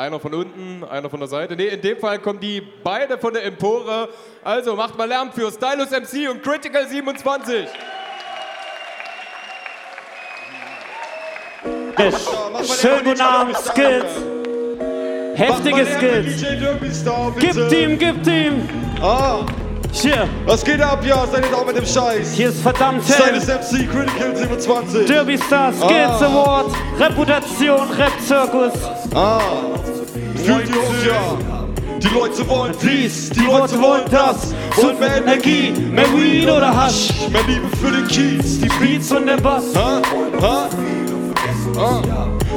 Einer von unten, einer von der Seite. Ne, in dem Fall kommen die beide von der Empore. Also macht mal Lärm für Stylus MC und Critical 27. Schönen guten Abend, Skills. Heftige Skills. Gib ihm, gib ihm. Ah, Hier, was geht ab, ja? Seid ihr da mit dem Scheiß? hier ist verdammt Seines hell. MC Critical 27. Derby Star Skills Ah. Award. Reputation, Rap-Zirkus. Ah, fühlt ihr uns ja? Die Leute wollen dies, die Leute wollen das. Wollen mehr Energie, mehr Weed oder Hasch. mehr Liebe für den Kiez, die Beats und der Bass. Ha? Ha? Ah.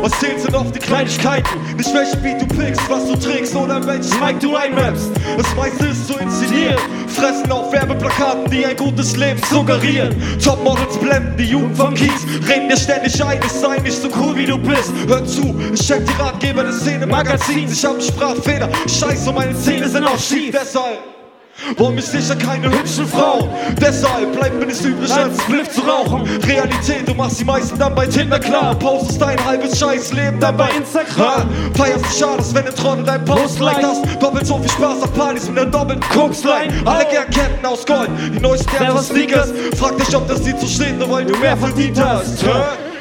Was zählt sind oft die Kleinigkeiten? Nicht welchen Beat du pickst, was du trägst oder in welches Mic du einrappst. Das meiste ist so inszeniert. Fressen auf Werbeplakaten, die ein gutes Leben suggerieren. Topmodels blenden die Jugend vom Kiez. Reden dir ständig ein, es sei nicht so cool wie du bist. Hör zu, ich check die Ratgeber des Szene-Magazins. Ich hab Sprachfehler. Scheiße, meine Zähne sind auch schief. Deshalb wollen mich sicher keine hübschen Frauen. Deshalb bleibt mir nichts übrig, als Spliff zu rauchen. Realität, du machst die meisten dann bei Tinder klar. Postest dein halbes Scheißleben dann bei Instagram. Feierst dich schade, wenn der Trottel dein Post liked hast. Doppelt so viel Spaß auf Partys mit einer doppelten Koksline. Alle gern Ketten aus Gold, die neuesten Sneakers. Frag dich, ob das so steht, nur weil du mehr verdient hast. Ha?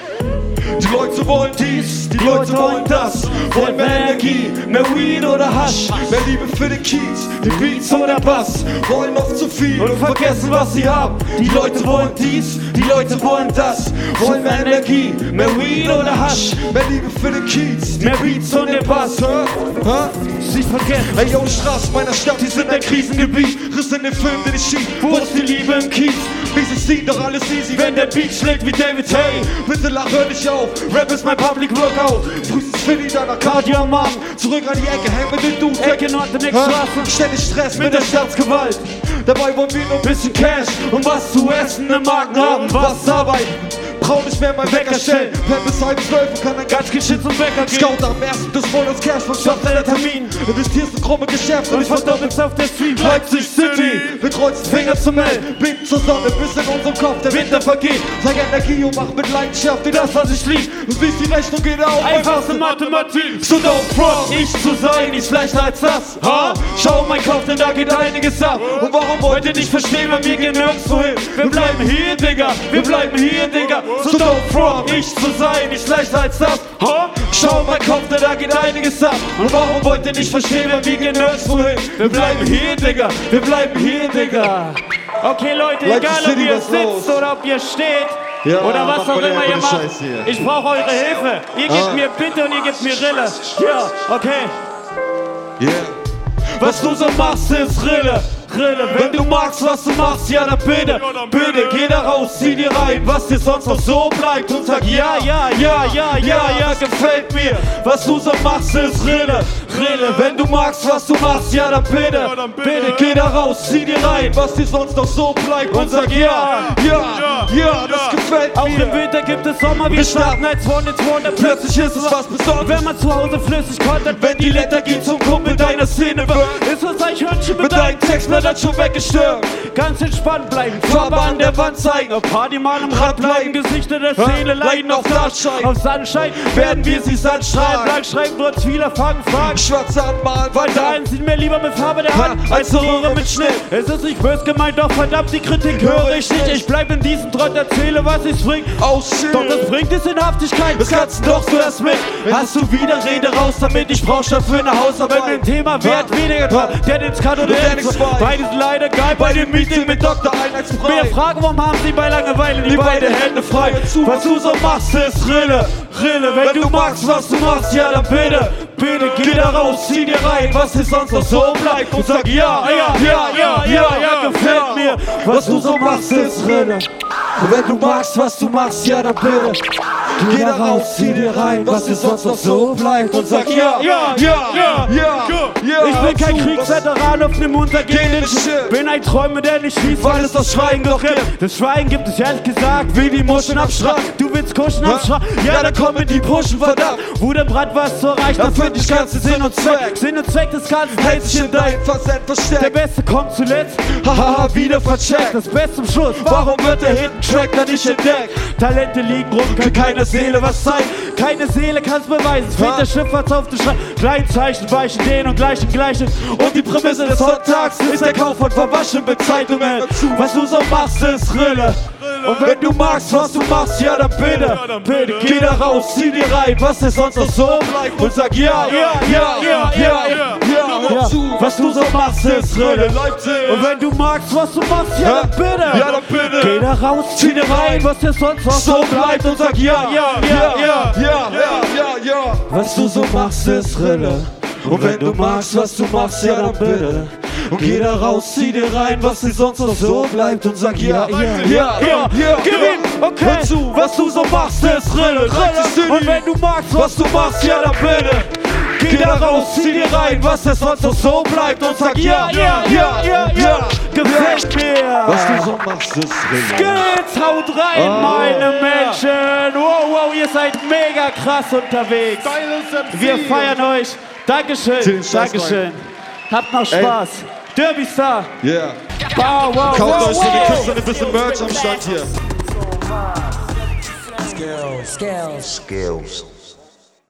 Die Leute wollen dies, die Leute wollen das. Wollen mehr Energie, mehr Weed oder Hasch. Mehr Liebe für den Kiez, die Beats oder Bass. Wollen oft zu viel und vergessen, was sie haben. Die Leute wollen dies, die Leute wollen das. Wollen mehr Energie, mehr Weed oder Hasch. Mehr Liebe für den Kiez, die Beats und den Bass. Ha? Ha? Sie vergessen. Ey, yo, Straßen meiner Stadt, die sind ein Krisengebiet. Riss in den Film, den ich schieb. Wo ist die Liebe im Kiez? Wie sie sieht, doch alles easy, wenn der Beat schlägt wie David Hay. Bitte lach, hör nicht auf. Rap ist mein Public Workout. Frühestens Philly, danach Cardio am Arm. Zurück an die Ecke, häng mit den Dudes. Ecke Nord, next Ha? Straße. Ständig Stress mit der Staatsgewalt. Dabei wollen wir nur ein bisschen Cash und was zu essen im Magen haben. Was arbeiten? Brauch nicht mehr mein Wecker stellen. Wer bis halb zwölf und kann ein ganz gescheit zum Bäcker gehen. Scout am ersten des Monats Cash vom Shop deiner Termin. Investierst in krumme Geschäfte und ich verdoppel's auf der Street. Leipzig City. Kreuzen Finger zum Mel, beten zur Sonne, bis in unserem Kopf der Winter vergeht. Zeig Energie und mach mit Leidenschaft dir das, was ich lieb. Und wie die Rechnung geht auf. Einfachste Mathematik. So don't front, ich zu sein, ist leichter als das. Ha? Schau mein Kopf, denn da geht einiges ab. Und warum wollt ihr nicht verstehen, weil wir gehen nirgendwo hin? Wir bleiben hier, Digga, wir bleiben hier, Digga. So don't front, ich zu sein, ist leichter als das. Ha? Schau mein Kopf, denn da geht einiges ab. Und warum wollt ihr nicht verstehen, weil wir gehen nirgendwo hin? Wir bleiben hier, Digga, wir bleiben hier, Digga. Okay, Leute, Leipzig egal ob ihr sitzt los? oder ob ihr steht Ja, oder was auch mal immer ihr macht. Ich brauche eure Hilfe. Ihr gebt Ah. mir Bitte und ihr gebt mir Rille. Ja, okay. Yeah. Was du so machst, ist Rille. Rille. Wenn du magst, was du machst, ja dann bitte, bitte, geh da raus, zieh dir rein, was dir sonst noch so bleibt und sag ja, ja, ja, ja, ja, ja, gefällt mir. Was du so machst, ist Rille. Rille. Wenn du magst, was du machst, ja dann bitte, bitte, geh da raus, zieh dir rein, was dir sonst noch so bleibt und sag ja, ja, ja, das gefällt Auch im mir. Winter gibt es Sommer, wir starten als One in One. Plötzlich ist es was Besonderes. Wenn man zu Hause flüssig kontert, Wenn die Lethargie zum Kumpel deiner Szene wird, ist das Eichhörnchen mit deinen Textblättern schon weggestört. Ganz entspannt bleiben, Farbe an der Wand zeigen, Party mal im Rad bleiben, Gesichter der Szene leiden auf Dartschein. Auf Sandschein werden wir sie Strahlen sandstrahlen. lang schreiben, trotz vieler Fragen, Fragen. Schwarz anmalen, weiter einen sieht mir lieber mit Farbe der Hand Ha, als eine Röhre mit Schnitt. Es ist nicht bös gemeint, doch verdammt, die Kritik höre ich nicht. Ich bleib in diesem Trott, erzähle, was ich bringt. aus Schild. Doch das bringt es in Haftigkeit. Das kannst du doch so erst mit. Hast du wieder Rede raus, damit ich brauch dafür eine Hausarbeit. Wenn ein Thema wert weniger dran, der den kann oder Und der weiß. Beides leider geil Bei dem Meeting mit Dr. Einheitsbrei. fragen, warum haben sie bei Langeweile die, beiden Hände frei. Was du so machst, ist Rille. Rille, wenn du magst, was du machst, ja dann bitte. Bitte geh da raus, zieh dir rein, was dir sonst noch so bleibt. Und sag ja, ja, ja, ja, ja, ja, gefällt mir. Was du so machst, ist Rille. Wenn du magst, was du machst, ja dann bitte. Geh da raus, zieh dir rein, was dir sonst noch so bleibt. Und sag ja, ja, ja, ja, ja, ja. Ich bin kein Kriegsveteran auf nem untergehenden Schiff. Bin ein Träumer, der nicht schießt, weil es das Schweigen doch gibt. Das Schweigen gibt es ehrlich gesagt, wie die Muschen am Strand. Du willst kuschen am Strand, ja, da kommen die Pushen, verdammt. Wo der Brand was zu erreichen, Da dann find ich ganze Sinn und Zweck. Sinn und Zweck des Ganzen Hält sich in dein Versend Der versteckt. Beste kommt zuletzt, Haha, wieder vercheckt. das Beste zum Schluss. Warum wird der Hit Track da nicht entdeckt. Talente liegen rum, kann keiner Seele was zeigen. Keine Seele kann's beweisen, es fehlt der Schifffahrts auf den Schrein. Kleinzeichen weichen den und gleichen gleichen. Und die Prämisse des Sonntags ist der Kauf von verwaschenen Zeitungen. Was du so machst, ist Rille. Und wenn du magst, was du machst, ja dann bitte, bitte, geh da raus, zieh dir rein, was dir sonst noch so und sag ja, ja, ja, ja. Was du so machst, ist Rille. Und wenn du magst, was du machst, ja dann bitte, Ja, dann bitte. geh da raus, zieh dir rein, was dir sonst noch so bleibt und sag ja, ja, ja, ja. ja, ja, ja, ja. Was du so machst, ist Rille. Und wenn du magst, was du machst, ja dann bitte. Und geh da raus, zieh dir rein, was dir sonst noch so bleibt und sag ja, ja, ja, ja, ja. Gewinn, okay. Hör zu, Was du so machst, ist Rille, Rille. Und wenn du magst, was du machst, ja dann bitte. Geh da raus, zieh dir rein, was dir sonst noch so bleibt und sag ja, ja, ja, ja, ja. Gefällt mir. Was du so machst, ist Rille. Skills, haut rein, Oh. meine Menschen. Wow, wow, ihr seid mega krass unterwegs. Wir feiern euch. Dankeschön, Dankeschön. Habt noch Spaß. Derby Star. Yeah. Wow, wow, Kauft wow, euch so die. Kiste ein bisschen Merch am Stand hier. Skills. Skills.